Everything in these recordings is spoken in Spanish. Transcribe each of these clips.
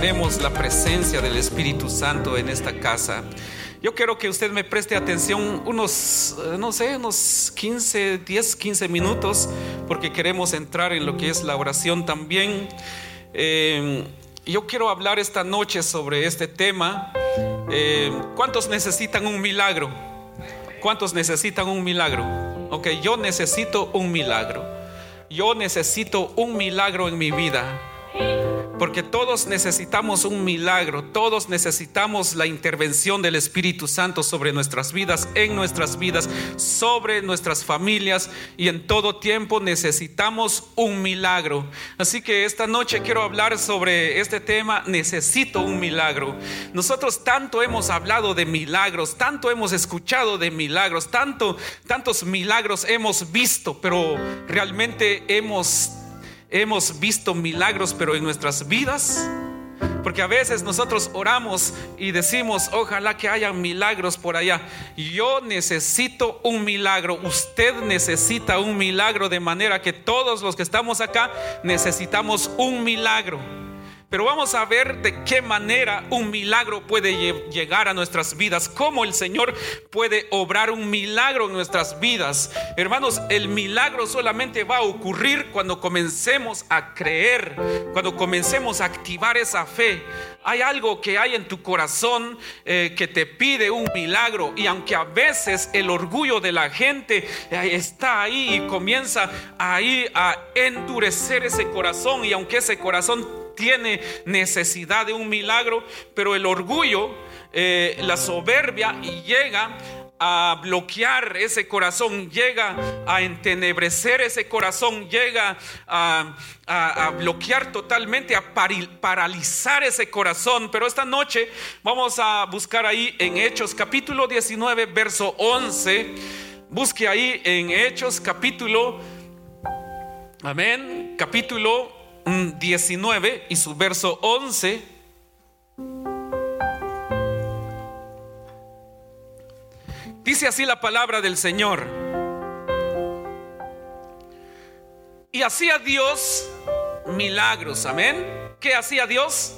Tenemos la presencia del Espíritu Santo en esta casa. Yo quiero que usted me preste atención unos, eh, no sé, unos 15, 10, 15 minutos, porque queremos entrar en lo que es la oración también. Eh, yo quiero hablar esta noche sobre este tema. Eh, ¿Cuántos necesitan un milagro? ¿Cuántos necesitan un milagro? Ok, yo necesito un milagro. Yo necesito un milagro en mi vida. Porque todos necesitamos un milagro, todos necesitamos la intervención del Espíritu Santo sobre nuestras vidas, en nuestras vidas, sobre nuestras familias y en todo tiempo necesitamos un milagro. Así que esta noche quiero hablar sobre este tema, necesito un milagro. Nosotros tanto hemos hablado de milagros, tanto hemos escuchado de milagros, tanto tantos milagros hemos visto, pero realmente hemos hemos visto milagros, pero en nuestras vidas. Porque a veces nosotros oramos y decimos, ojalá que haya milagros por allá. Yo necesito un milagro, usted necesita un milagro, de manera que todos los que estamos acá necesitamos un milagro. Pero vamos a ver de qué manera un milagro puede llegar a nuestras vidas, cómo el Señor puede obrar un milagro en nuestras vidas. Hermanos, el milagro solamente va a ocurrir cuando comencemos a creer, cuando comencemos a activar esa fe. Hay algo que hay en tu corazón eh, que te pide un milagro y aunque a veces el orgullo de la gente eh, está ahí y comienza ahí a endurecer ese corazón y aunque ese corazón tiene necesidad de un milagro, pero el orgullo, eh, la soberbia llega a bloquear ese corazón, llega a entenebrecer ese corazón, llega a, bloquear totalmente, a paralizar ese corazón. Pero esta noche vamos a buscar ahí en Hechos capítulo 19, verso 11. Busque ahí en Hechos capítulo, amén, capítulo 19 y su verso 11. Dice así la palabra del Señor. Y hacía Dios milagros, amén. ¿Qué hacía Dios?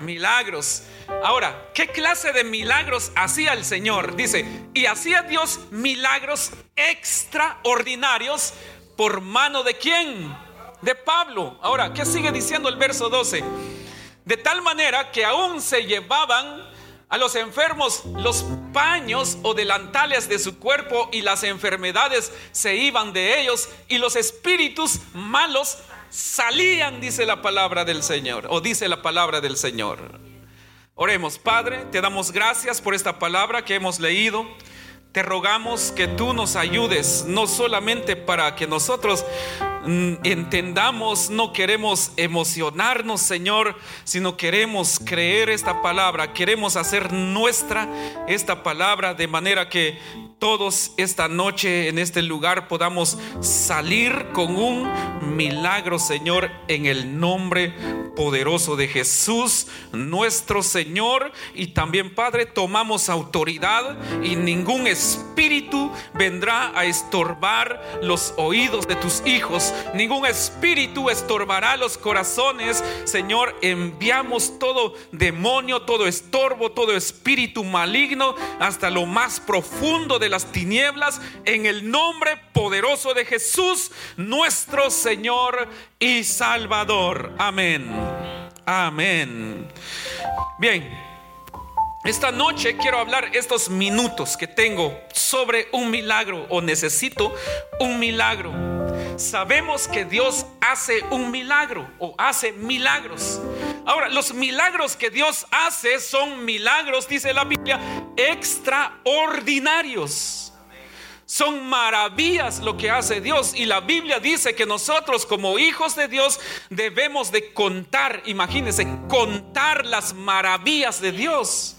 Milagros. Ahora, ¿qué clase de milagros hacía el Señor? Dice, y hacía Dios milagros extraordinarios por mano de quién? De Pablo. Ahora, ¿qué sigue diciendo el verso 12? De tal manera que aún se llevaban a los enfermos los paños o delantales de su cuerpo y las enfermedades se iban de ellos y los espíritus malos salían, dice la palabra del Señor, o dice la palabra del Señor. Oremos, Padre, te damos gracias por esta palabra que hemos leído. Te rogamos que tú nos ayudes, no solamente para que nosotros Mm, entendamos, no queremos emocionarnos, Señor, sino queremos creer esta palabra, queremos hacer nuestra esta palabra de manera que todos esta noche en este lugar podamos salir con un milagro, Señor, en el nombre poderoso de Jesús, nuestro Señor. Y también, Padre, tomamos autoridad y ningún espíritu vendrá a estorbar los oídos de tus hijos. Ningún espíritu estorbará los corazones. Señor, enviamos todo demonio, todo estorbo, todo espíritu maligno hasta lo más profundo de las tinieblas en el nombre poderoso de Jesús, nuestro Señor y Salvador. Amén. Amén. Bien. Esta noche quiero hablar estos minutos que tengo sobre un milagro o necesito un milagro. Sabemos que Dios hace un milagro o hace milagros. Ahora, los milagros que Dios hace son milagros, dice la Biblia, extraordinarios. Son maravillas lo que hace Dios. Y la Biblia dice que nosotros como hijos de Dios debemos de contar, imagínense, contar las maravillas de Dios.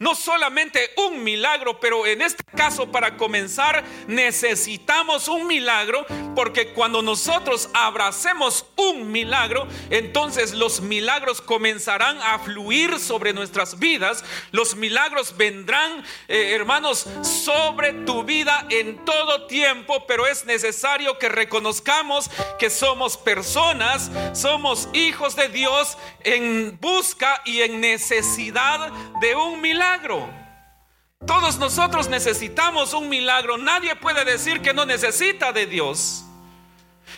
No solamente un milagro, pero en este caso para comenzar necesitamos un milagro porque cuando nosotros abracemos un milagro, entonces los milagros comenzarán a fluir sobre nuestras vidas. Los milagros vendrán, eh, hermanos, sobre tu vida en todo tiempo, pero es necesario que reconozcamos que somos personas, somos hijos de Dios en busca y en necesidad de un milagro. Todos nosotros necesitamos un milagro. Nadie puede decir que no necesita de Dios.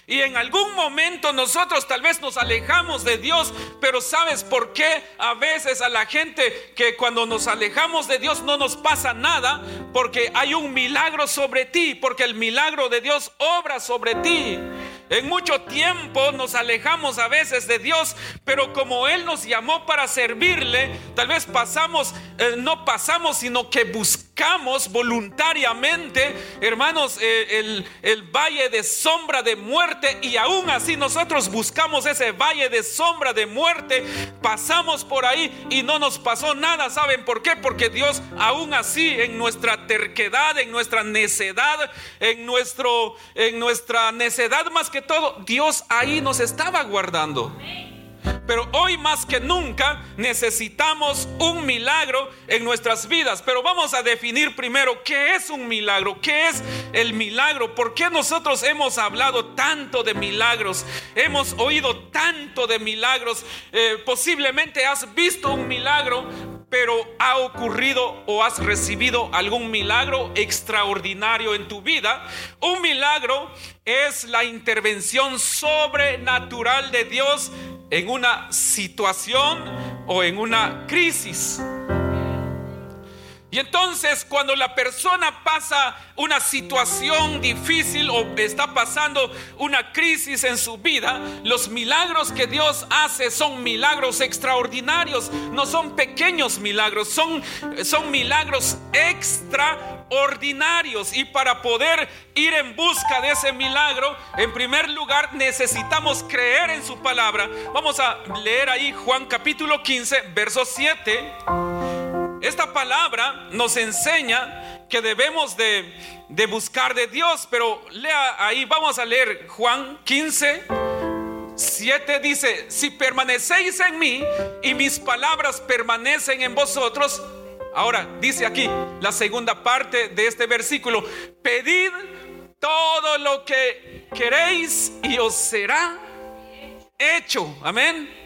Y en algún momento nosotros tal vez nos alejamos de Dios, pero ¿sabes por qué a veces a la gente que cuando nos alejamos de Dios no nos pasa nada? Porque hay un milagro sobre ti, porque el milagro de Dios obra sobre ti. En mucho tiempo nos alejamos a veces de Dios, pero como Él nos llamó para servirle, tal vez pasamos, eh, no pasamos, sino que buscamos voluntariamente, hermanos, eh, el, el valle de sombra de muerte y aún así nosotros buscamos ese valle de sombra de muerte, pasamos por ahí y no nos pasó nada. ¿Saben por qué? Porque Dios aún así en nuestra terquedad, en nuestra necedad, en, nuestro, en nuestra necedad más que todo, Dios ahí nos estaba guardando. Pero hoy más que nunca necesitamos un milagro en nuestras vidas. Pero vamos a definir primero qué es un milagro, qué es el milagro, por qué nosotros hemos hablado tanto de milagros, hemos oído tanto de milagros. Eh, posiblemente has visto un milagro, pero ha ocurrido o has recibido algún milagro extraordinario en tu vida. Un milagro es la intervención sobrenatural de Dios en una situación o en una crisis. Y entonces cuando la persona pasa una situación difícil o está pasando una crisis en su vida, los milagros que Dios hace son milagros extraordinarios, no son pequeños milagros, son, son milagros extraordinarios. Y para poder ir en busca de ese milagro, en primer lugar necesitamos creer en su palabra. Vamos a leer ahí Juan capítulo 15, verso 7. Esta palabra nos enseña que debemos de, buscar de Dios, pero lea ahí, vamos a leer Juan 15. 7 dice, si permanecéis en mí y mis palabras permanecen en vosotros, ahora dice aquí la segunda parte de este versículo, pedid todo lo que queréis y os será hecho. Amén.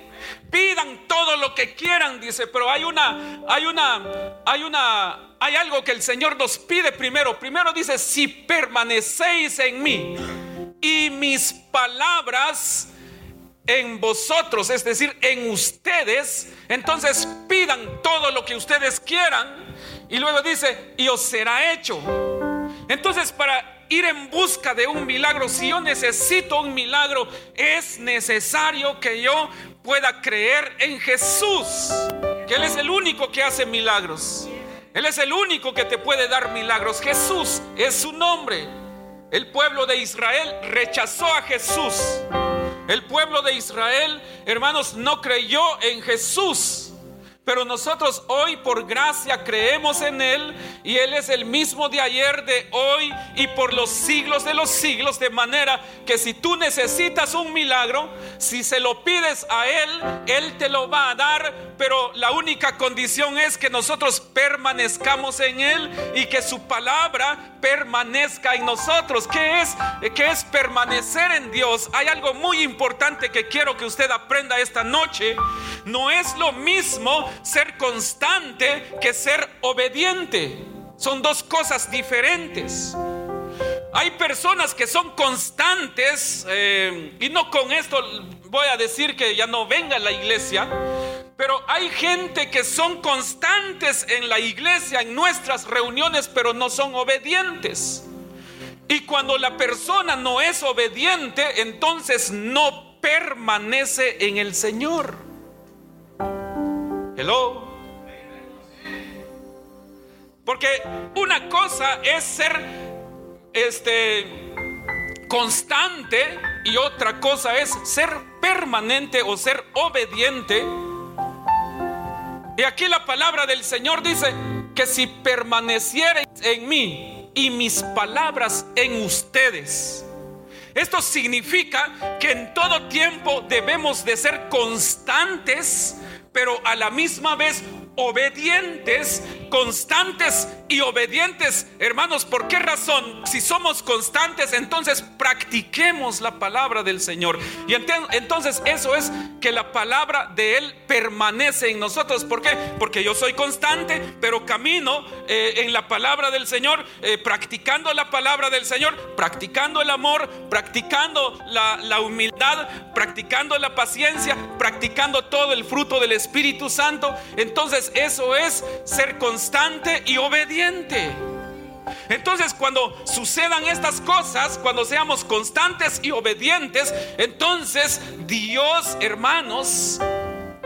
Pidan todo lo que quieran, dice, pero hay una, hay una, hay una, hay algo que el Señor nos pide primero. Primero dice, si permanecéis en mí y mis palabras en vosotros, es decir, en ustedes, entonces pidan todo lo que ustedes quieran. Y luego dice, y os será hecho. Entonces, para ir en busca de un milagro, si yo necesito un milagro, es necesario que yo pueda creer en Jesús, que Él es el único que hace milagros. Él es el único que te puede dar milagros. Jesús es su nombre. El pueblo de Israel rechazó a Jesús. El pueblo de Israel, hermanos, no creyó en Jesús. Pero nosotros hoy por gracia creemos en Él y Él es el mismo de ayer, de hoy y por los siglos de los siglos. De manera que si tú necesitas un milagro, si se lo pides a Él, Él te lo va a dar. Pero la única condición es que nosotros permanezcamos en Él y que su palabra permanezca en nosotros. ¿Qué es? ¿Qué es permanecer en Dios? Hay algo muy importante que quiero que usted aprenda esta noche. No es lo mismo ser constante que ser obediente. Son dos cosas diferentes. Hay personas que son constantes, eh, y no con esto voy a decir que ya no venga a la iglesia, pero hay gente que son constantes en la iglesia, en nuestras reuniones, pero no son obedientes. Y cuando la persona no es obediente, entonces no permanece en el Señor. Hello. Porque una cosa es ser este constante y otra cosa es ser permanente o ser obediente. Y aquí la palabra del Señor dice que si permaneciereis en mí y mis palabras en ustedes. Esto significa que en todo tiempo debemos de ser constantes pero a la misma vez obedientes, constantes y obedientes. Hermanos, ¿por qué razón? Si somos constantes, entonces practiquemos la palabra del Señor. Y entonces eso es que la palabra de Él permanece en nosotros. ¿Por qué? Porque yo soy constante, pero camino eh, en la palabra del Señor, eh, practicando la palabra del Señor, practicando el amor, practicando la, la humildad, practicando la paciencia, practicando todo el fruto del Espíritu Santo. Eso es ser constante y obediente. Entonces cuando sucedan estas cosas, cuando seamos constantes y obedientes, entonces Dios, hermanos,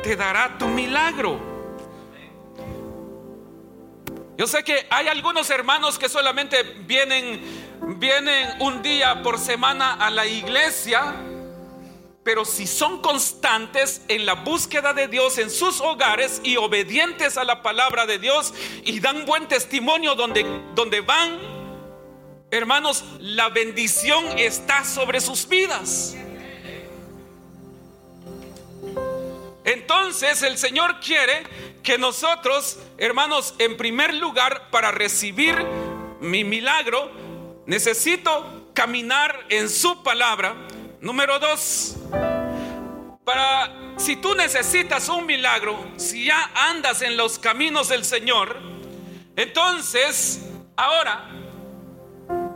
te dará tu milagro. Yo sé que hay algunos hermanos que solamente vienen vienen un día por semana a la iglesia pero si son constantes en la búsqueda de Dios en sus hogares y obedientes a la palabra de Dios y dan buen testimonio donde, donde van, hermanos, la bendición está sobre sus vidas. Entonces el Señor quiere que nosotros, hermanos, en primer lugar, para recibir mi milagro, necesito caminar en su palabra Número dos, para si tú necesitas un milagro, si ya andas en los caminos del Señor, entonces ahora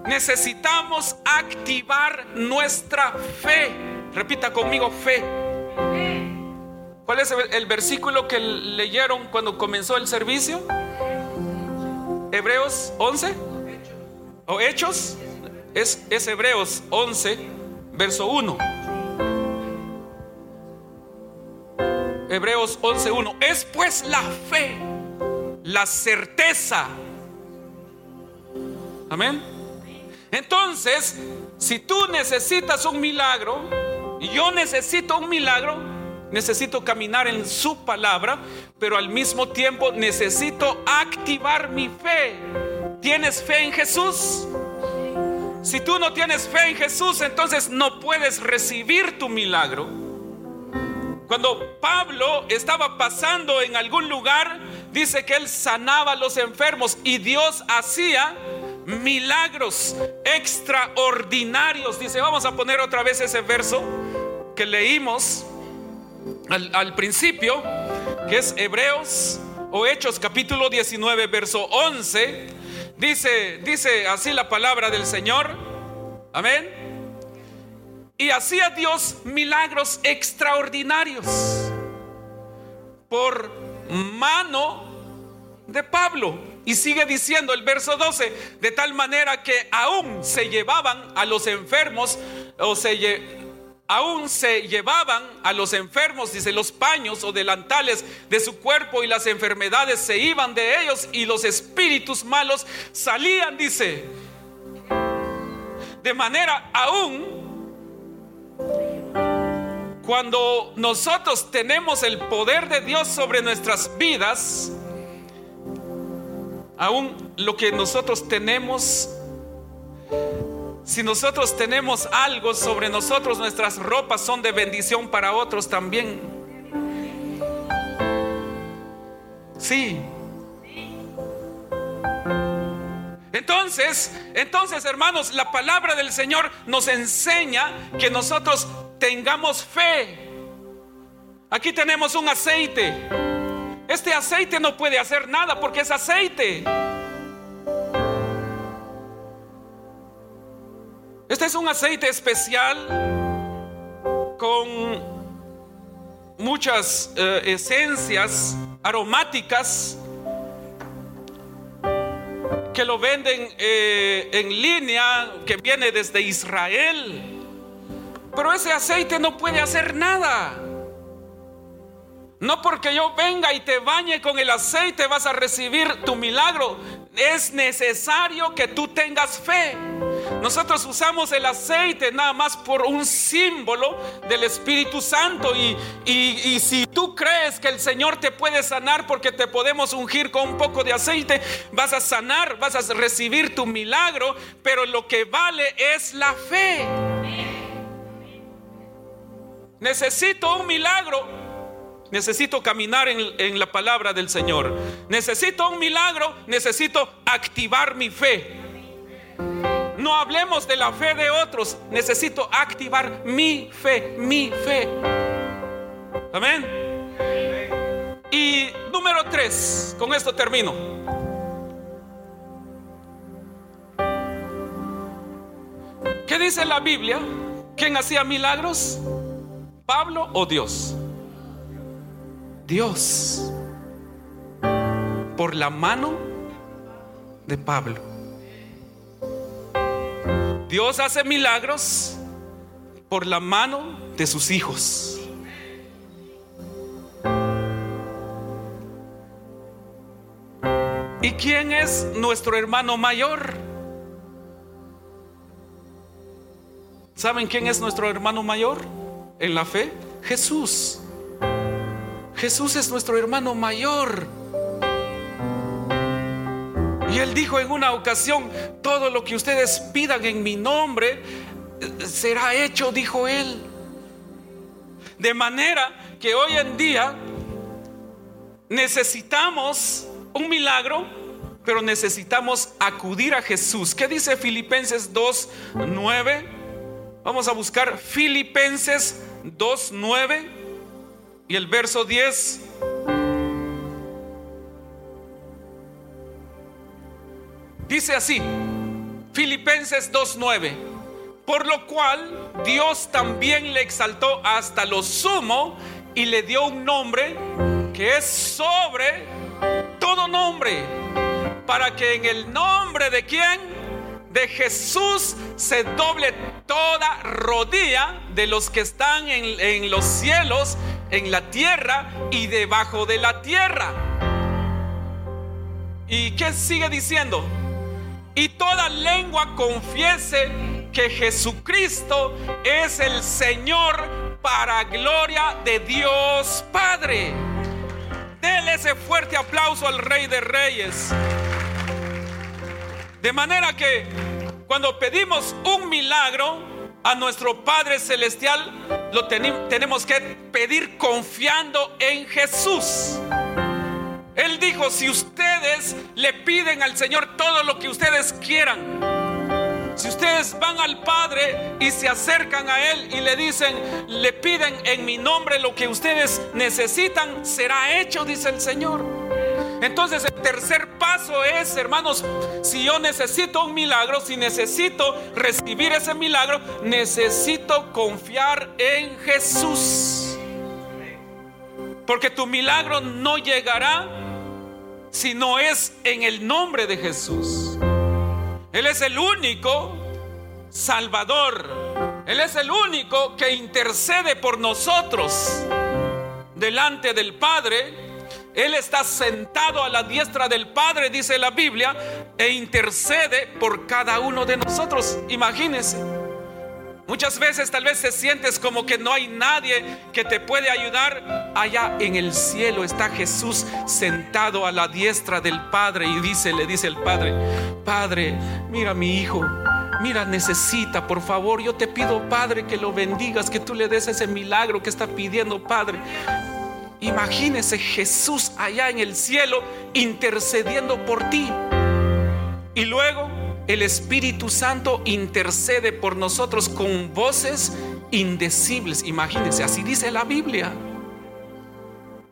necesitamos activar nuestra fe. Repita conmigo, fe. ¿Cuál es el versículo que leyeron cuando comenzó el servicio? Hebreos 11 o Hechos. Es, es Hebreos 11 verso 1. Hebreos 11.1. Es pues la fe, la certeza. Amén. Entonces, si tú necesitas un milagro, y yo necesito un milagro, necesito caminar en su palabra, pero al mismo tiempo necesito activar mi fe. ¿Tienes fe en Jesús? Si tú no tienes fe en Jesús, entonces no puedes recibir tu milagro. Cuando Pablo estaba pasando en algún lugar, dice que él sanaba a los enfermos y Dios hacía milagros extraordinarios. Dice, vamos a poner otra vez ese verso que leímos al, principio, que es Hebreos o Hechos capítulo 19, verso 11 Dice, dice así la palabra del Señor. Amén. Y hacía Dios milagros extraordinarios por mano de Pablo. Y sigue diciendo el verso 12, de tal manera que aún se llevaban a los enfermos o se, aún se llevaban a los enfermos, dice, los paños o delantales de su cuerpo y las enfermedades se iban de ellos y los espíritus malos salían, dice. De manera aún cuando nosotros tenemos el poder de Dios sobre nuestras vidas, aún lo que nosotros tenemos, si nosotros tenemos algo sobre nosotros, nuestras ropas son de bendición para otros también. Sí. Entonces, entonces hermanos, la palabra del Señor nos enseña que nosotros tengamos fe. Aquí tenemos un aceite. Este aceite no puede hacer nada porque es aceite. Este es un aceite especial con muchas eh, esencias aromáticas que lo venden eh, en línea, que viene desde Israel. Pero ese aceite no puede hacer nada. No porque yo venga y te bañe con el aceite vas a recibir tu milagro. Es necesario que tú tengas fe. Nosotros usamos el aceite nada más por un símbolo del Espíritu Santo y, y, si tú crees que el Señor te puede sanar porque te podemos ungir con un poco de aceite, vas a sanar, vas a recibir tu milagro, pero lo que vale es la fe. Necesito un milagro. Necesito caminar en, en, la palabra del Señor. Necesito un milagro. Necesito activar mi fe. No hablemos de la fe de otros. Necesito activar mi fe, mi fe. Amén. Y número tres, con esto termino. ¿Qué dice la Biblia? ¿Quién hacía milagros? ¿Pablo o Dios? Dios. Por la mano de Pablo. Dios hace milagros por la mano de sus hijos. ¿Y quién es nuestro hermano mayor? ¿Saben quién es nuestro hermano mayor en la fe? Jesús. Jesús es nuestro hermano mayor. Y él dijo en una ocasión, todo lo que ustedes pidan en mi nombre eh, será hecho, dijo él. De manera que hoy en día necesitamos un milagro, pero necesitamos acudir a Jesús. ¿Qué dice Filipenses 2.9? Vamos a buscar Filipenses 2.9 y el verso 10. Dice así, Filipenses 2.9, por lo cual Dios también le exaltó hasta lo sumo y le dio un nombre que es sobre todo nombre, para que en el nombre de quién? De Jesús se doble toda rodilla de los que están en, en los cielos, en la tierra y debajo de la tierra. ¿Y qué sigue diciendo? Y toda lengua confiese que Jesucristo es el Señor para gloria de Dios Padre. Dele ese fuerte aplauso al Rey de Reyes. De manera que cuando pedimos un milagro a nuestro Padre Celestial, lo tenemos que pedir confiando en Jesús. Él dijo, si ustedes le piden al Señor todo lo que ustedes quieran, si ustedes van al Padre y se acercan a Él y le dicen, le piden en mi nombre lo que ustedes necesitan, será hecho, dice el Señor. Entonces el tercer paso es, hermanos, si yo necesito un milagro, si necesito recibir ese milagro, necesito confiar en Jesús. Porque tu milagro no llegará si no es en el nombre de Jesús. Él es el único Salvador. Él es el único que intercede por nosotros delante del Padre. Él está sentado a la diestra del Padre, dice la Biblia, e intercede por cada uno de nosotros. Imagínense. Muchas veces tal vez te sientes como que no hay nadie que te puede ayudar. Allá en el cielo está Jesús sentado a la diestra del Padre y dice, le dice el Padre, Padre, mira mi hijo, mira, necesita, por favor, yo te pido, Padre, que lo bendigas, que tú le des ese milagro que está pidiendo, Padre. Imagínese Jesús allá en el cielo intercediendo por ti. Y luego el Espíritu Santo intercede por nosotros con voces indecibles. Imagínense, así dice la Biblia.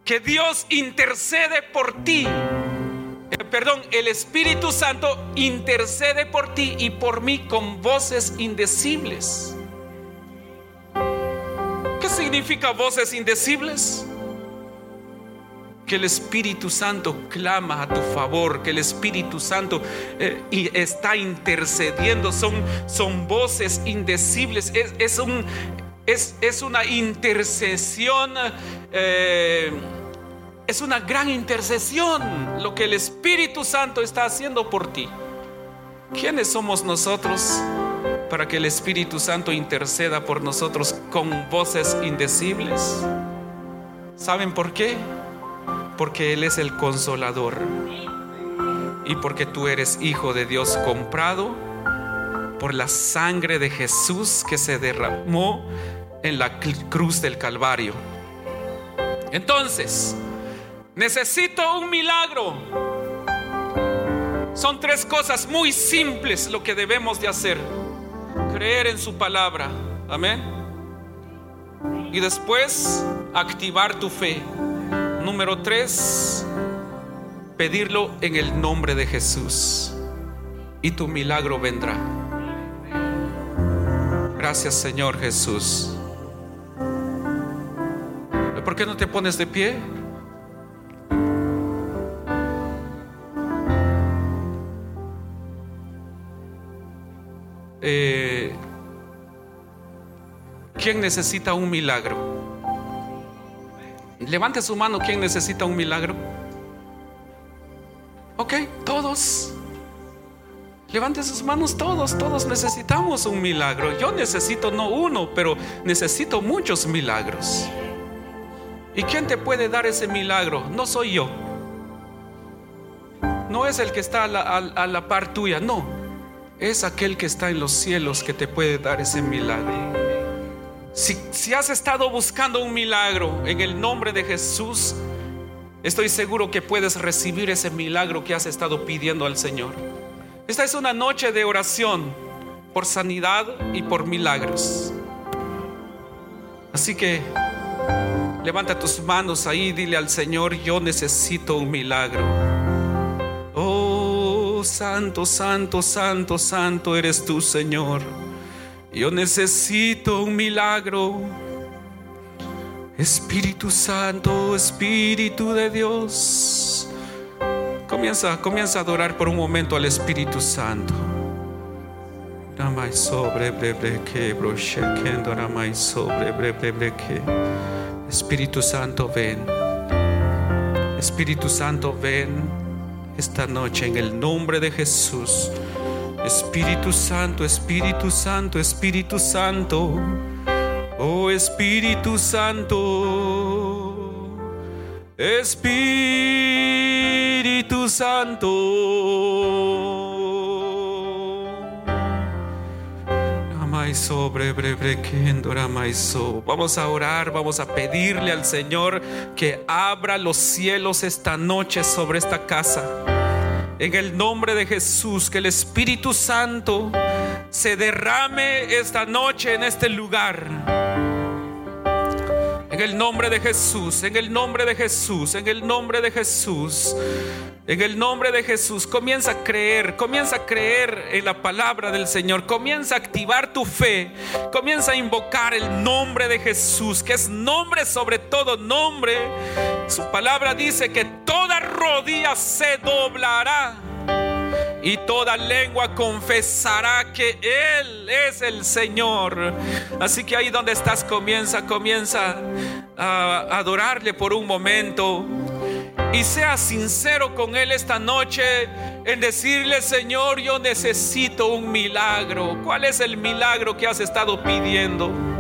Que Dios intercede por ti. Eh, perdón, el Espíritu Santo intercede por ti y por mí con voces indecibles. ¿Qué significa voces indecibles? Que el Espíritu Santo clama a tu favor, que el Espíritu Santo eh, está intercediendo, son, son voces indecibles, es, un, es, es una intercesión, eh, es una gran intercesión lo que el Espíritu Santo está haciendo por ti. ¿Quiénes somos nosotros para que el Espíritu Santo interceda por nosotros con voces indecibles? ¿Saben por qué? Porque Él es el consolador y porque tú eres hijo de Dios comprado por la sangre de Jesús que se derramó en la cruz del Calvario. Entonces, necesito un milagro. Son tres cosas muy simples lo que debemos de hacer. Creer en su palabra. Amén. Y después activar tu fe. Número tres, pedirlo en el nombre de Jesús y tu milagro vendrá. Gracias Señor Jesús. ¿Por qué no te pones de pie? Eh, ¿Quién necesita un milagro? Levante su mano quien necesita un milagro. Ok, todos. Levante sus manos todos, todos necesitamos un milagro. Yo necesito no uno, pero necesito muchos milagros. ¿Y quién te puede dar ese milagro? No soy yo. No es el que está a la, a la par tuya, no. Es aquel que está en los cielos que te puede dar ese milagro. Si, has estado buscando un milagro en el nombre de Jesús, estoy seguro que puedes recibir ese milagro que has estado pidiendo al Señor. Esta es una noche de oración por sanidad y por milagros. Así que levanta tus manos ahí y dile al Señor, yo necesito un milagro. Oh, santo, santo, santo, santo eres tú, Señor. Yo necesito un milagro. Espíritu Santo, Espíritu de Dios. Comienza, comienza a adorar por un momento al Espíritu Santo. sobre sobre Espíritu Santo, ven. Espíritu Santo, ven esta noche en el nombre de Jesús. Espíritu Santo, Espíritu Santo, Espíritu Santo. Oh Espíritu Santo. Espíritu Santo. Vamos a orar, vamos a pedirle al Señor que abra los cielos esta noche sobre esta casa en el nombre de Jesús, que el Espíritu Santo se derrame esta noche en este lugar. En el nombre de Jesús, en el nombre de Jesús, en el nombre de Jesús. En el nombre de Jesús, comienza a creer, comienza a creer en la palabra del Señor, comienza a activar tu fe, comienza a invocar el nombre de Jesús, que es nombre sobre todo nombre. Su palabra dice que toda rodilla se doblará y toda lengua confesará que Él es el Señor. Así que ahí donde estás, comienza, comienza a adorarle por un momento y sea sincero con Él esta noche en decirle, Señor, yo necesito un milagro. ¿Cuál es el milagro que has estado pidiendo?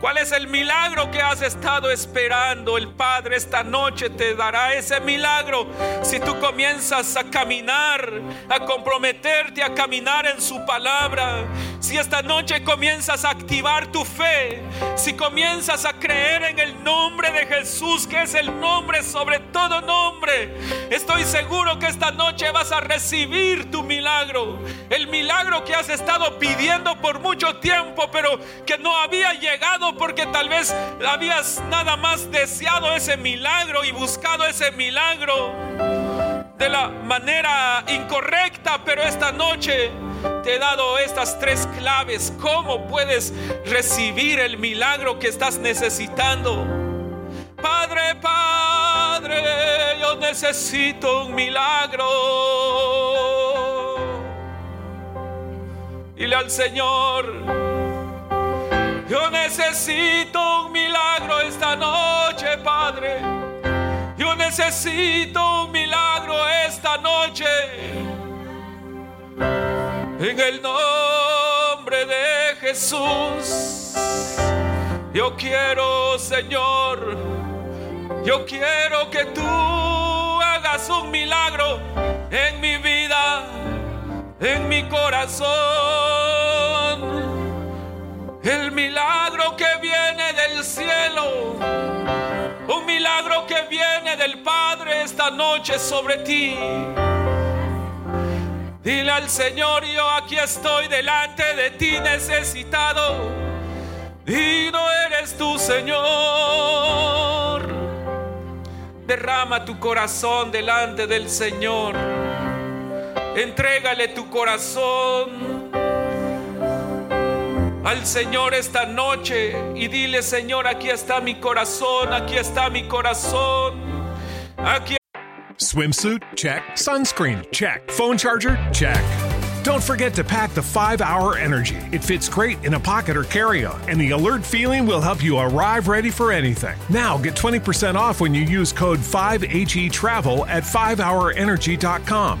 ¿Cuál es el milagro que has estado esperando? El Padre esta noche te dará ese milagro si tú comienzas a caminar, a comprometerte a caminar en su palabra. Si esta noche comienzas a activar tu fe, si comienzas a creer en el nombre de Jesús, que es el nombre sobre todo nombre, estoy seguro que esta noche vas a recibir tu milagro. El milagro que has estado pidiendo por mucho tiempo, pero que no había llegado porque tal vez habías nada más deseado ese milagro y buscado ese milagro de la manera incorrecta, pero esta noche te he dado estas tres claves. ¿Cómo puedes recibir el milagro que estás necesitando? Padre, Padre, yo necesito un milagro. Dile al Señor. Yo necesito un milagro esta noche, Padre. Yo necesito un milagro esta noche. En el nombre de Jesús. Yo quiero, Señor, yo quiero que tú hagas un milagro en mi vida, en mi corazón el milagro que viene del cielo. Un milagro que viene del Padre esta noche sobre ti. Dile al Señor, yo aquí estoy delante de ti necesitado. Y no eres tu Señor. Derrama tu corazón delante del Señor. Entrégale tu corazón al Señor esta noche y dile, Señor, aquí está mi corazón, aquí está mi corazón. Aquí Swimsuit? Check. Sunscreen? Check. Phone charger? Check. Don't forget to pack the 5 Hour Energy. It fits great in a pocket or carry on, and the alert feeling will help you arrive ready for anything. Now get 20% off when you use code 5HE Travel at 5hourenergy.com.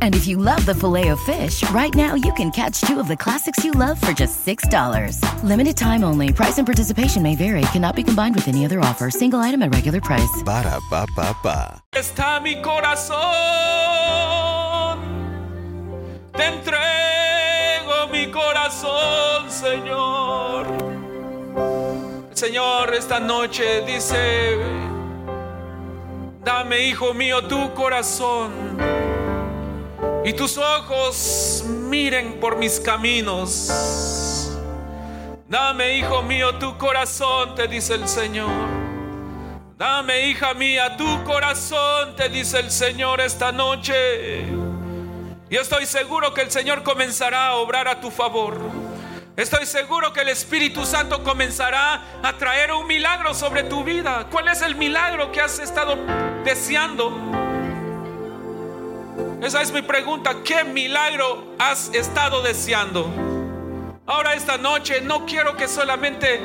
And if you love the filet of fish, right now you can catch two of the classics you love for just $6. Limited time only. Price and participation may vary. Cannot be combined with any other offer. Single item at regular price. Ba da ba ba ba. está mi corazón. Te entrego mi corazón, Señor. El Señor esta noche dice, dame, hijo mío, tu corazón. Y tus ojos miren por mis caminos. Dame, hijo mío, tu corazón, te dice el Señor. Dame, hija mía, tu corazón, te dice el Señor esta noche. Y estoy seguro que el Señor comenzará a obrar a tu favor. Estoy seguro que el Espíritu Santo comenzará a traer un milagro sobre tu vida. ¿Cuál es el milagro que has estado deseando? Esa es mi pregunta. ¿Qué milagro has estado deseando? Ahora esta noche no quiero que solamente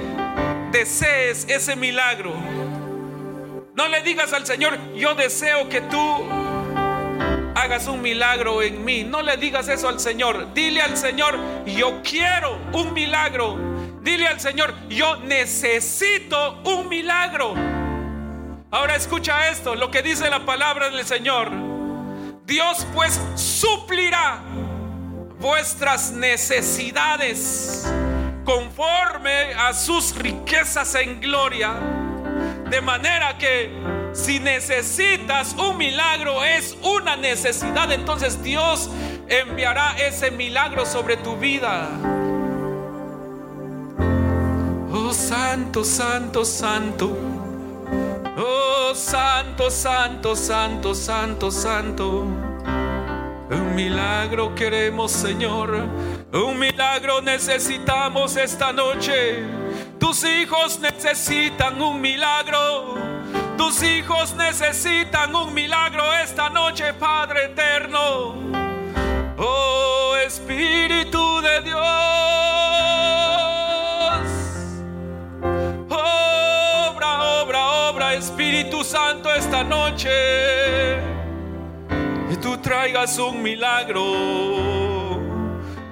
desees ese milagro. No le digas al Señor, yo deseo que tú hagas un milagro en mí. No le digas eso al Señor. Dile al Señor, yo quiero un milagro. Dile al Señor, yo necesito un milagro. Ahora escucha esto, lo que dice la palabra del Señor. Dios pues suplirá vuestras necesidades conforme a sus riquezas en gloria. De manera que si necesitas un milagro es una necesidad, entonces Dios enviará ese milagro sobre tu vida. Oh Santo, Santo, Santo. Oh Santo, Santo, Santo, Santo, Santo. Un milagro queremos, Señor. Un milagro necesitamos esta noche. Tus hijos necesitan un milagro. Tus hijos necesitan un milagro esta noche, Padre eterno. Oh Espíritu de Dios. Esta noche. Y tú traigas un milagro.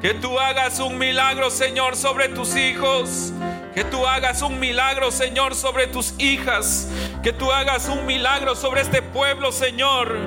Que tú hagas un milagro, Señor, sobre tus hijos. Que tú hagas un milagro, Señor, sobre tus hijas. Que tú hagas un milagro sobre este pueblo, Señor.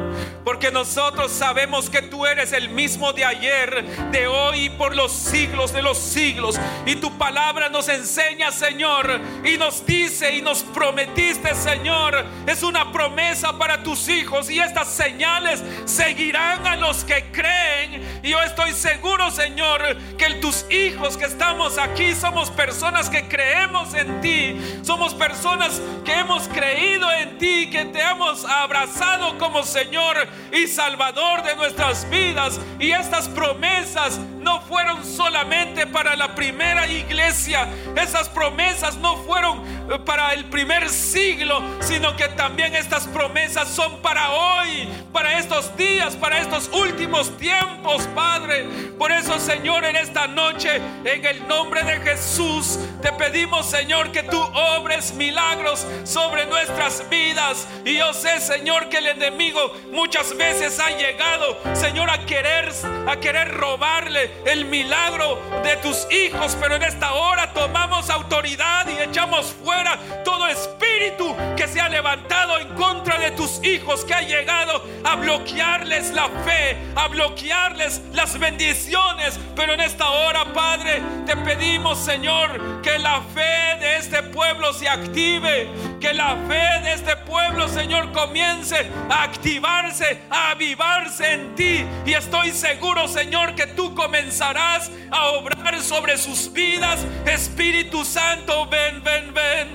Porque nosotros sabemos que tú eres el mismo de ayer, de hoy y por los siglos de los siglos. Y tu palabra nos enseña, Señor. Y nos dice y nos prometiste, Señor. Es una promesa para tus hijos. Y estas señales seguirán a los que creen. Y yo estoy seguro, Señor, que tus hijos que estamos aquí somos personas que creemos en ti. Somos personas que hemos creído en ti, que te hemos abrazado como Señor y Salvador de nuestras vidas. Y estas promesas no fueron solamente para la primera iglesia. Esas promesas no fueron eh, para el primer siglo, sino que también estas promesas son para hoy, para estos días, para estos últimos tiempos, Padre. Por eso, Señor, en esta noche, en el nombre de Jesús, te pedimos pedimos, Señor, que tú obres milagros sobre nuestras vidas. Y yo sé, Señor, que el enemigo muchas veces ha llegado, Señor, a querer, a querer robarle el milagro de tus hijos. Pero en esta hora tomamos autoridad y echamos fuera todo espíritu que se ha levantado en contra de tus hijos, que ha llegado a bloquearles la fe, a bloquearles las bendiciones. Pero en esta hora, Padre, te pedimos, Señor, que la fe de este pueblo se active, que la fe de este pueblo, Señor, comience a activarse, a avivarse en ti. Y estoy seguro, Señor, que tú comenzarás a obrar sobre sus vidas. Espíritu Santo, ven, ven, ven.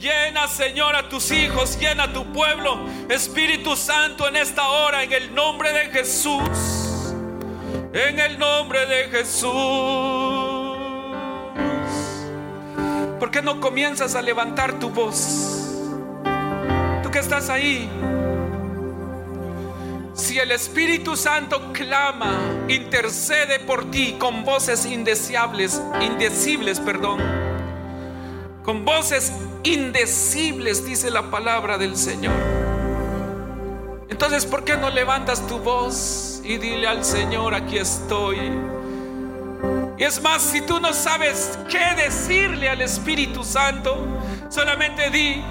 Llena, Señor, a tus hijos, llena tu pueblo. Espíritu Santo, en esta hora, en el nombre de Jesús. En el nombre de Jesús. ¿Por qué no comienzas a levantar tu voz? Tú que estás ahí. Si el Espíritu Santo clama, intercede por ti con voces indeseables, indecibles, perdón. Con voces indecibles, dice la palabra del Señor. Entonces, ¿por qué no levantas tu voz y dile al Señor, aquí estoy? Y es más, si tú no sabes qué decirle al Espíritu Santo, solamente di,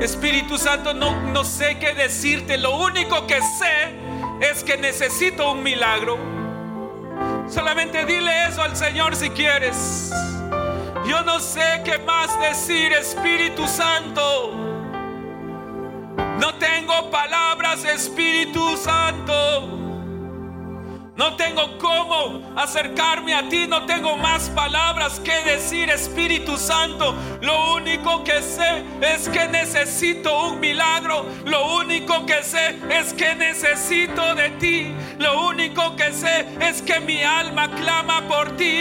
Espíritu Santo, no, no sé qué decirte. Lo único que sé es que necesito un milagro. Solamente dile eso al Señor si quieres. Yo no sé qué más decir, Espíritu Santo. No tengo palabras, Espíritu Santo. No tengo cómo acercarme a ti, no tengo más palabras que decir, Espíritu Santo. Lo único que sé es que necesito un milagro. Lo único que sé es que necesito de ti. Lo único que sé es que mi alma clama por ti.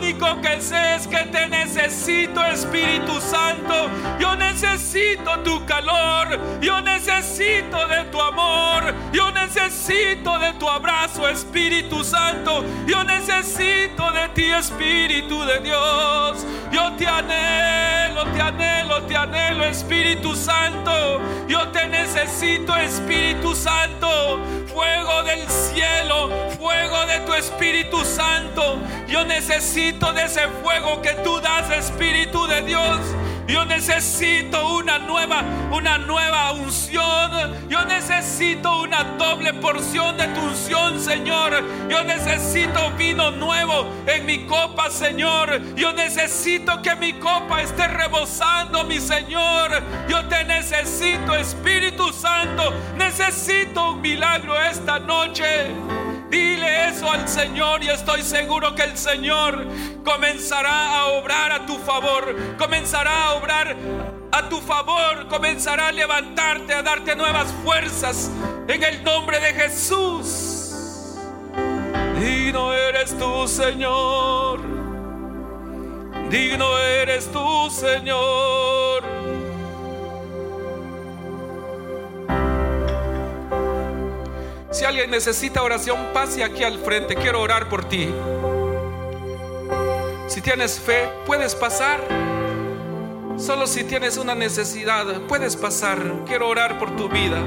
Único que sé es que te necesito, Espíritu Santo. Yo necesito tu calor. Yo necesito de tu amor. Yo necesito de tu abrazo. Espíritu Santo. Yo necesito de ti, Espíritu de Dios. Yo te anhelo, te anhelo, te anhelo, Espíritu Santo. Yo te necesito, Espíritu Santo. Fuego del cielo, fuego de tu Espíritu Santo. Yo necesito de ese fuego que tú das, Espíritu de Dios. Yo necesito una nueva, una nueva unción. Yo necesito una doble porción de tu unción, Señor. Yo necesito vino nuevo en mi copa, Señor. Yo necesito que mi copa esté rebosando, mi Señor. Yo te necesito, Espíritu Santo. Necesito un milagro esta noche. Dile eso al Señor y estoy seguro que el Señor comenzará a obrar a tu favor, comenzará a obrar a tu favor, comenzará a levantarte, a darte nuevas fuerzas en el nombre de Jesús. Digno eres tú, Señor. Digno eres tú, Señor. Si alguien necesita oración, pase aquí al frente. Quiero orar por ti. Si tienes fe, puedes pasar. Solo si tienes una necesidad, puedes pasar. Quiero orar por tu vida.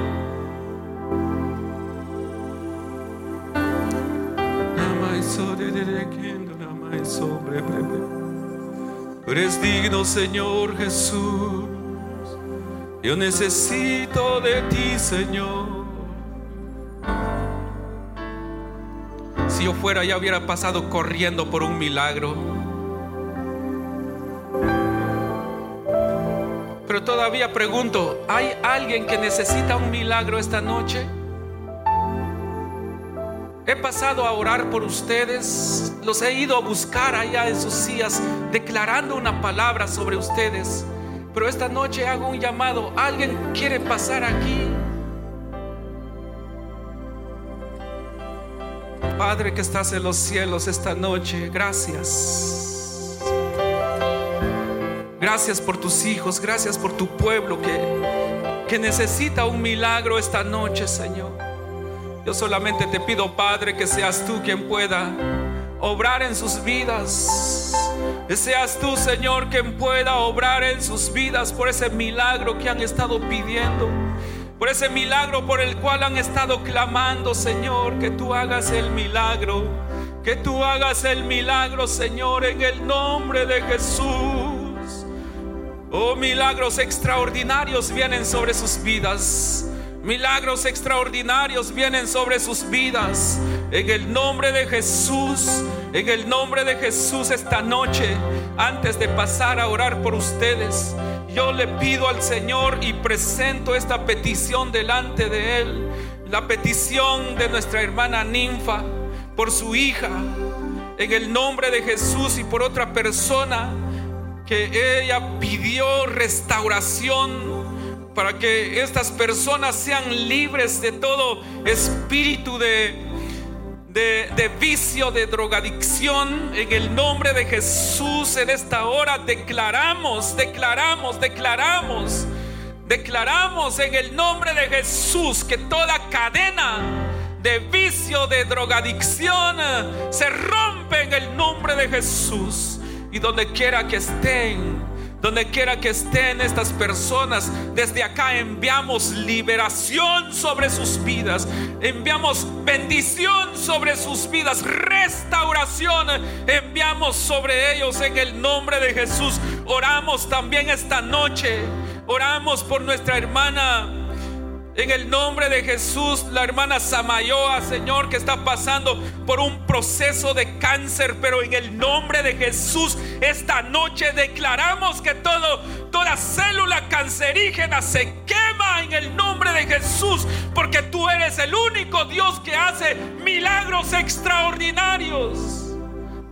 Eres digno, Señor Jesús. Yo necesito de ti, Señor. Si yo fuera, ya hubiera pasado corriendo por un milagro. Pero todavía pregunto, ¿hay alguien que necesita un milagro esta noche? He pasado a orar por ustedes, los he ido a buscar allá en sus sillas, declarando una palabra sobre ustedes. Pero esta noche hago un llamado, ¿alguien quiere pasar aquí? Padre que estás en los cielos esta noche, gracias. Gracias por tus hijos, gracias por tu pueblo que, que necesita un milagro esta noche, Señor. Yo solamente te pido, Padre, que seas tú quien pueda obrar en sus vidas. Seas tú, Señor, quien pueda obrar en sus vidas por ese milagro que han estado pidiendo. Por ese milagro por el cual han estado clamando, Señor, que tú hagas el milagro. Que tú hagas el milagro, Señor, en el nombre de Jesús. Oh, milagros extraordinarios vienen sobre sus vidas. Milagros extraordinarios vienen sobre sus vidas. En el nombre de Jesús, en el nombre de Jesús esta noche, antes de pasar a orar por ustedes, yo le pido al Señor y presento esta petición delante de Él. La petición de nuestra hermana Ninfa por su hija. En el nombre de Jesús y por otra persona que ella pidió restauración para que estas personas sean libres de todo espíritu de, de, vicio, de drogadicción. En el nombre de Jesús en esta hora declaramos, declaramos, declaramos, declaramos en el nombre de Jesús que toda cadena de vicio, de drogadicción se rompe en el nombre de Jesús. Y donde quiera que estén, donde quiera que estén estas personas, desde acá enviamos liberación sobre sus vidas. Enviamos bendición sobre sus vidas. Restauración enviamos sobre ellos en el nombre de Jesús. Oramos también esta noche. Oramos por nuestra hermana en el nombre de Jesús, la hermana Samayoa, Señor, que está pasando por un proceso de cáncer, pero en el nombre de Jesús, esta noche declaramos que todo, toda célula cancerígena se quema en el nombre de Jesús, porque tú eres el único Dios que hace milagros extraordinarios.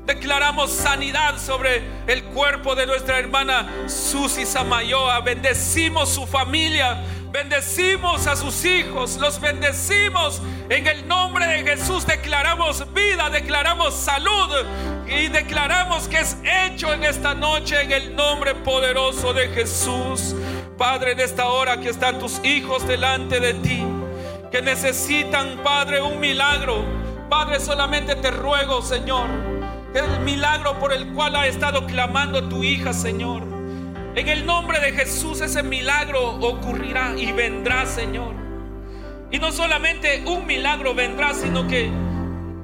Declaramos sanidad sobre el cuerpo de nuestra hermana Susi Samayoa. Bendecimos su familia. Bendecimos a sus hijos, los bendecimos en el nombre de Jesús. Declaramos vida, declaramos salud y declaramos que es hecho en esta noche en el nombre poderoso de Jesús. Padre, en esta hora que están tus hijos delante de ti, que necesitan, Padre, un milagro. Padre, solamente te ruego, Señor, el milagro por el cual ha estado clamando tu hija, Señor. En el nombre de Jesús ese milagro ocurrirá y vendrá, Señor. Y no solamente un milagro vendrá, sino que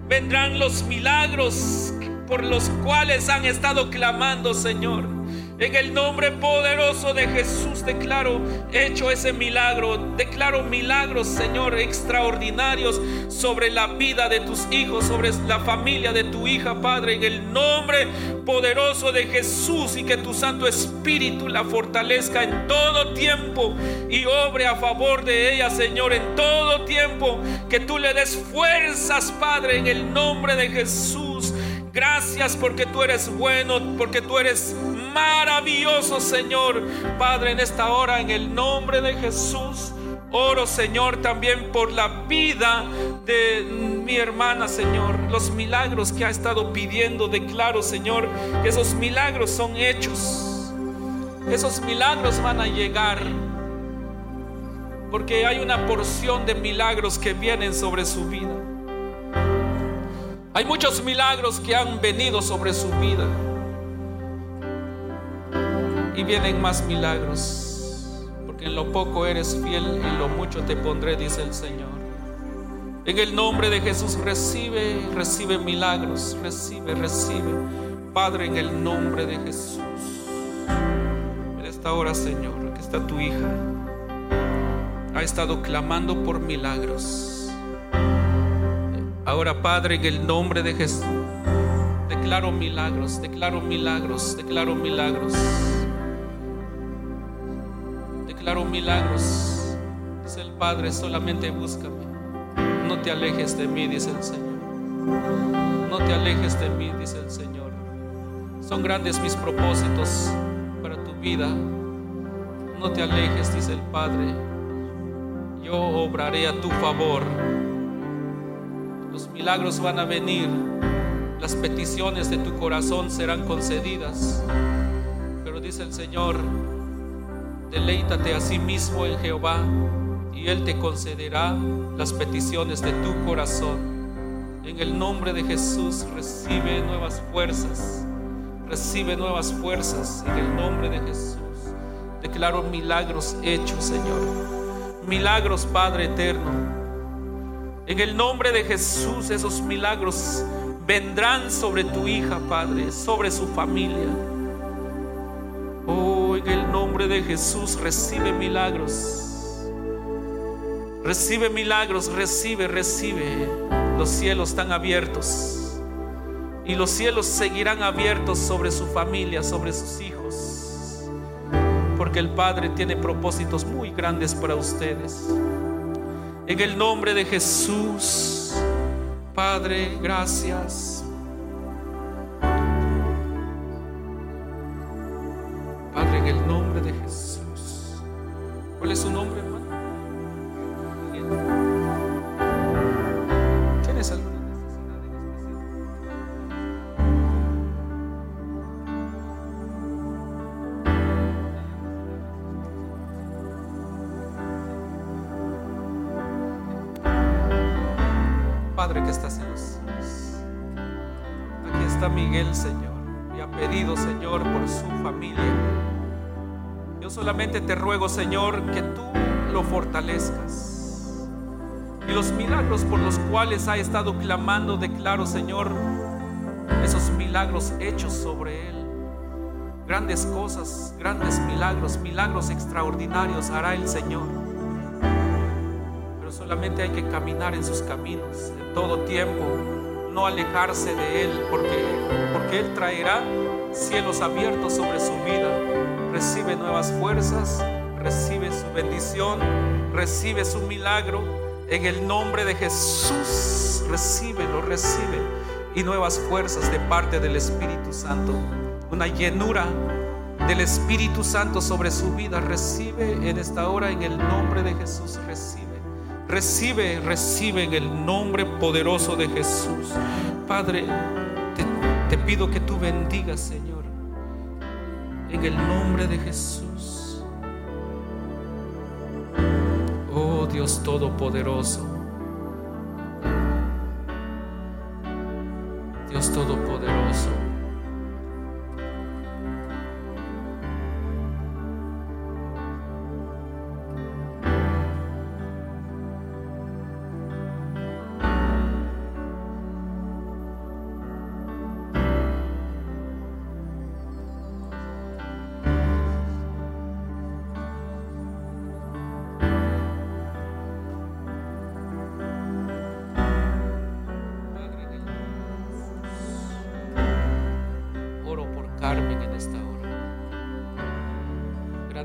vendrán los milagros por los cuales han estado clamando, Señor. En el nombre poderoso de Jesús declaro hecho ese milagro. Declaro milagros, Señor, extraordinarios sobre la vida de tus hijos, sobre la familia de tu hija, Padre. En el nombre poderoso de Jesús y que tu Santo Espíritu la fortalezca en todo tiempo y obre a favor de ella, Señor, en todo tiempo. Que tú le des fuerzas, Padre, en el nombre de Jesús. Gracias porque tú eres bueno, porque tú eres maravilloso, Señor. Padre, en esta hora, en el nombre de Jesús, oro, Señor, también por la vida de mi hermana, Señor. Los milagros que ha estado pidiendo, declaro, Señor, que esos milagros son hechos. Esos milagros van a llegar. Porque hay una porción de milagros que vienen sobre su vida. Hay muchos milagros que han venido sobre su vida y vienen más milagros, porque en lo poco eres fiel, en lo mucho te pondré, dice el Señor. En el nombre de Jesús recibe, recibe milagros, recibe, recibe. Padre, en el nombre de Jesús. En esta hora, Señor, que está tu hija, ha estado clamando por milagros. Ahora, Padre, en el nombre de Jesús, declaro milagros, declaro milagros, declaro milagros milagros. Dice el Padre, solamente búscame. No te alejes de mí, dice el Señor. No te alejes de mí, dice el Señor. Son grandes mis propósitos para tu vida. No te alejes, dice el Padre. Yo obraré a tu favor. Los milagros van a venir. Las peticiones de tu corazón serán concedidas. Pero dice el Señor, Deleítate a sí mismo en Jehová y Él te concederá las peticiones de tu corazón. En el nombre de Jesús recibe nuevas fuerzas, recibe nuevas fuerzas en el nombre de Jesús. Declaro milagros hechos, Señor. Milagros, Padre eterno. En el nombre de Jesús esos milagros vendrán sobre tu hija, Padre, sobre su familia en el nombre de Jesús recibe milagros. Recibe milagros, recibe, recibe. Los cielos están abiertos. Y los cielos seguirán abiertos sobre su familia, sobre sus hijos. Porque el Padre tiene propósitos muy grandes para ustedes. En el nombre de Jesús, Padre, gracias. Es su nombre, hermano? ¿Tienes alguna necesidad en especial? Padre que estás en los cielos. Aquí está Miguel, Señor, y ha pedido, Señor, por su familia solamente te ruego, Señor, que tú lo fortalezcas. Y los milagros por los cuales ha estado clamando, declaro, Señor, esos milagros hechos sobre él. Grandes cosas, grandes milagros, milagros extraordinarios hará el Señor. Pero solamente hay que caminar en sus caminos en todo tiempo, no alejarse de Él, porque, porque Él traerá cielos abiertos sobre su vida recibe nuevas fuerzas, recibe su bendición, recibe su milagro. En el nombre de Jesús, lo recibe. Y nuevas fuerzas de parte del Espíritu Santo. Una llenura del Espíritu Santo sobre su vida. Recibe en esta hora, en el nombre de Jesús, recibe. Recibe, recibe en el nombre poderoso de Jesús. Padre, te, te pido que tú bendigas, Señor en el nombre de Jesús. Oh Dios Todopoderoso, Dios Todopoderoso.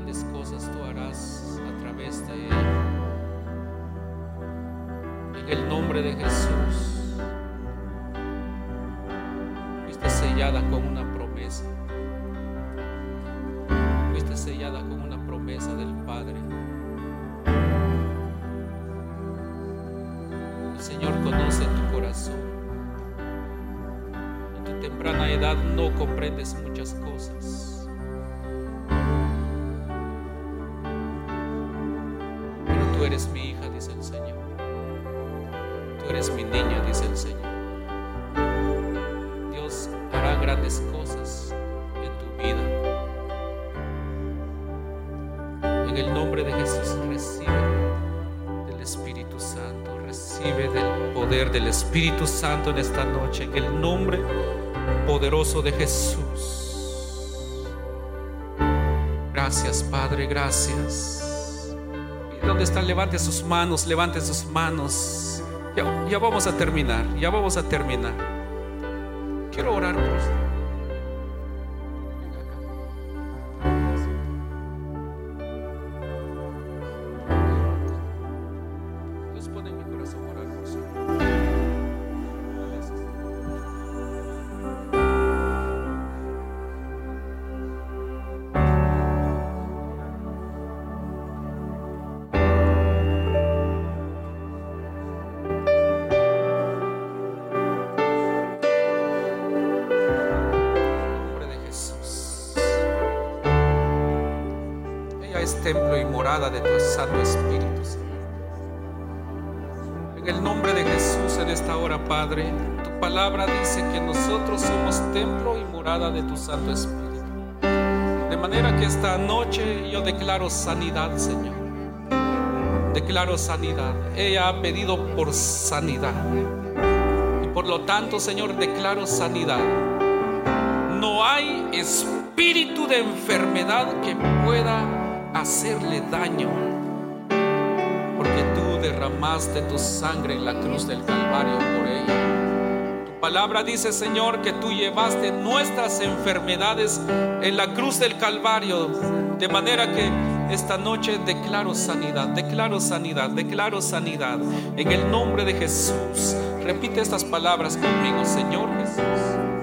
Grandes cosas tú harás a través de ella. En el nombre de Jesús. Fuiste sellada con una promesa. Fuiste sellada con una promesa del Padre. El Señor conoce tu corazón. En tu temprana edad no comprendes muchas cosas. Del Espíritu Santo en esta noche, en el nombre poderoso de Jesús. Gracias, Padre, gracias. ¿Y dónde están? Levante sus manos, levante sus manos. Ya, ya vamos a terminar, ya vamos a terminar. Quiero orar por templo y morada de tu Santo Espíritu, Señor. En el nombre de Jesús en esta hora, Padre, tu palabra dice que nosotros somos templo y morada de tu Santo Espíritu. De manera que esta noche yo declaro sanidad, Señor. Declaro sanidad. Ella ha pedido por sanidad. Y por lo tanto, Señor, declaro sanidad. No hay espíritu de enfermedad que pueda hacerle daño porque tú derramaste tu sangre en la cruz del Calvario por ella. Tu palabra dice, Señor, que tú llevaste nuestras enfermedades en la cruz del Calvario, de manera que esta noche declaro sanidad, declaro sanidad, declaro sanidad. En el nombre de Jesús, repite estas palabras conmigo, Señor Jesús.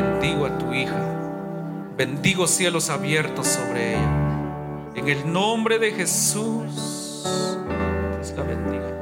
Bendigo a tu hija. Bendigo cielos abiertos sobre ella. En el nombre de Jesús. La bendiga.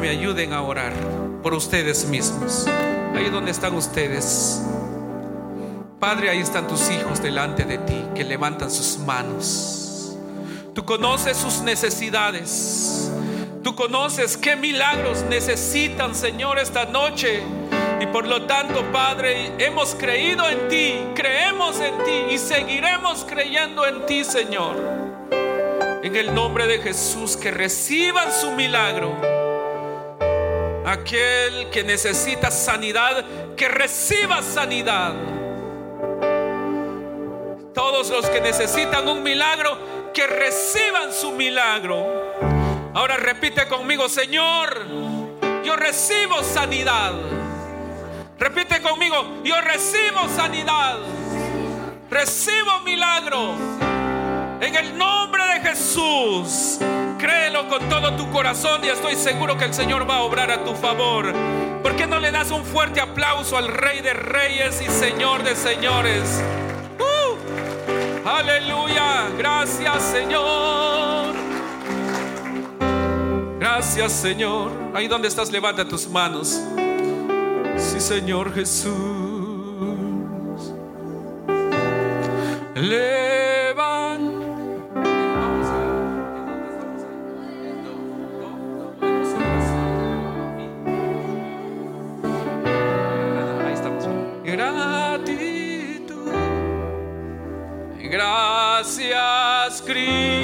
Me ayuden a orar por ustedes mismos. Ahí donde están ustedes. Padre, ahí están tus hijos delante de ti que levantan sus manos. Tú conoces sus necesidades. Tú conoces qué milagros necesitan, Señor, esta noche. Y por lo tanto, Padre, hemos creído en ti, creemos en ti y seguiremos creyendo en ti, Señor. En el nombre de Jesús, que reciban su milagro. Aquel que necesita sanidad, que reciba sanidad. Todos los que necesitan un milagro, que reciban su milagro. Ahora repite conmigo, Señor, yo recibo sanidad. Repite conmigo, yo recibo sanidad, recibo milagro. En el nombre de Jesús, créelo con todo tu corazón y estoy seguro que el Señor va a obrar a tu favor. ¿Por qué no le das un fuerte aplauso al Rey de Reyes y Señor de Señores? ¡Uh! Aleluya, gracias Señor. Gracias Señor. Ahí donde estás, levanta tus manos. Sí, Señor Jesús. Levanta. Gracias, Cristo.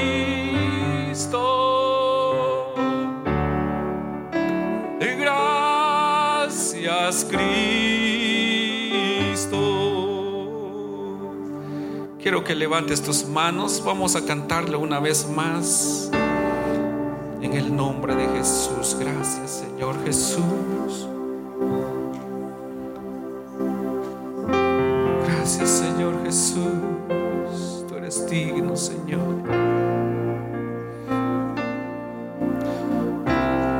Gracias, Cristo. Quiero que levantes tus manos. Vamos a cantarle una vez más. En el nombre de Jesús. Gracias, Señor Jesús. Gracias, Señor Jesús. Eres digno, Señor.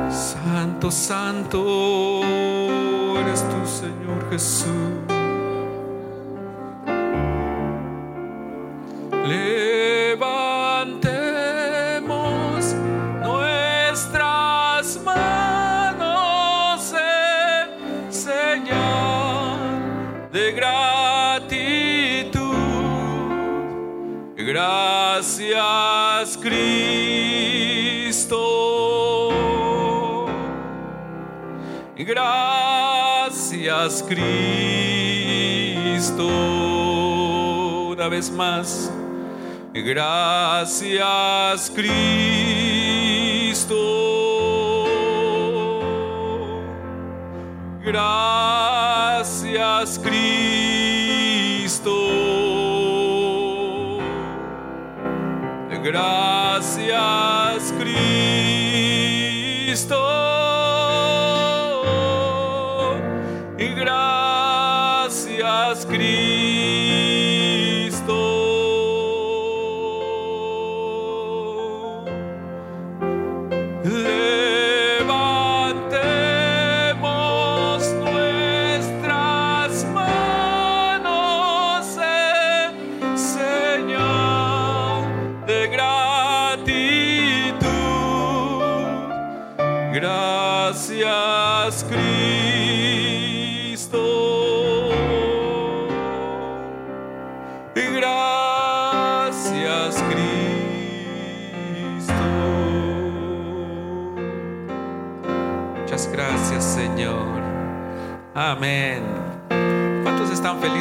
Santo, santo eres tú, Señor Jesús. Levantemos Gracias, Cristo. Una vez más. Gracias, Cristo. Gracias, Cristo. Gracias, Cristo.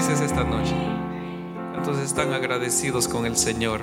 Felices esta noche? ¿Cuántos están agradecidos con el Señor?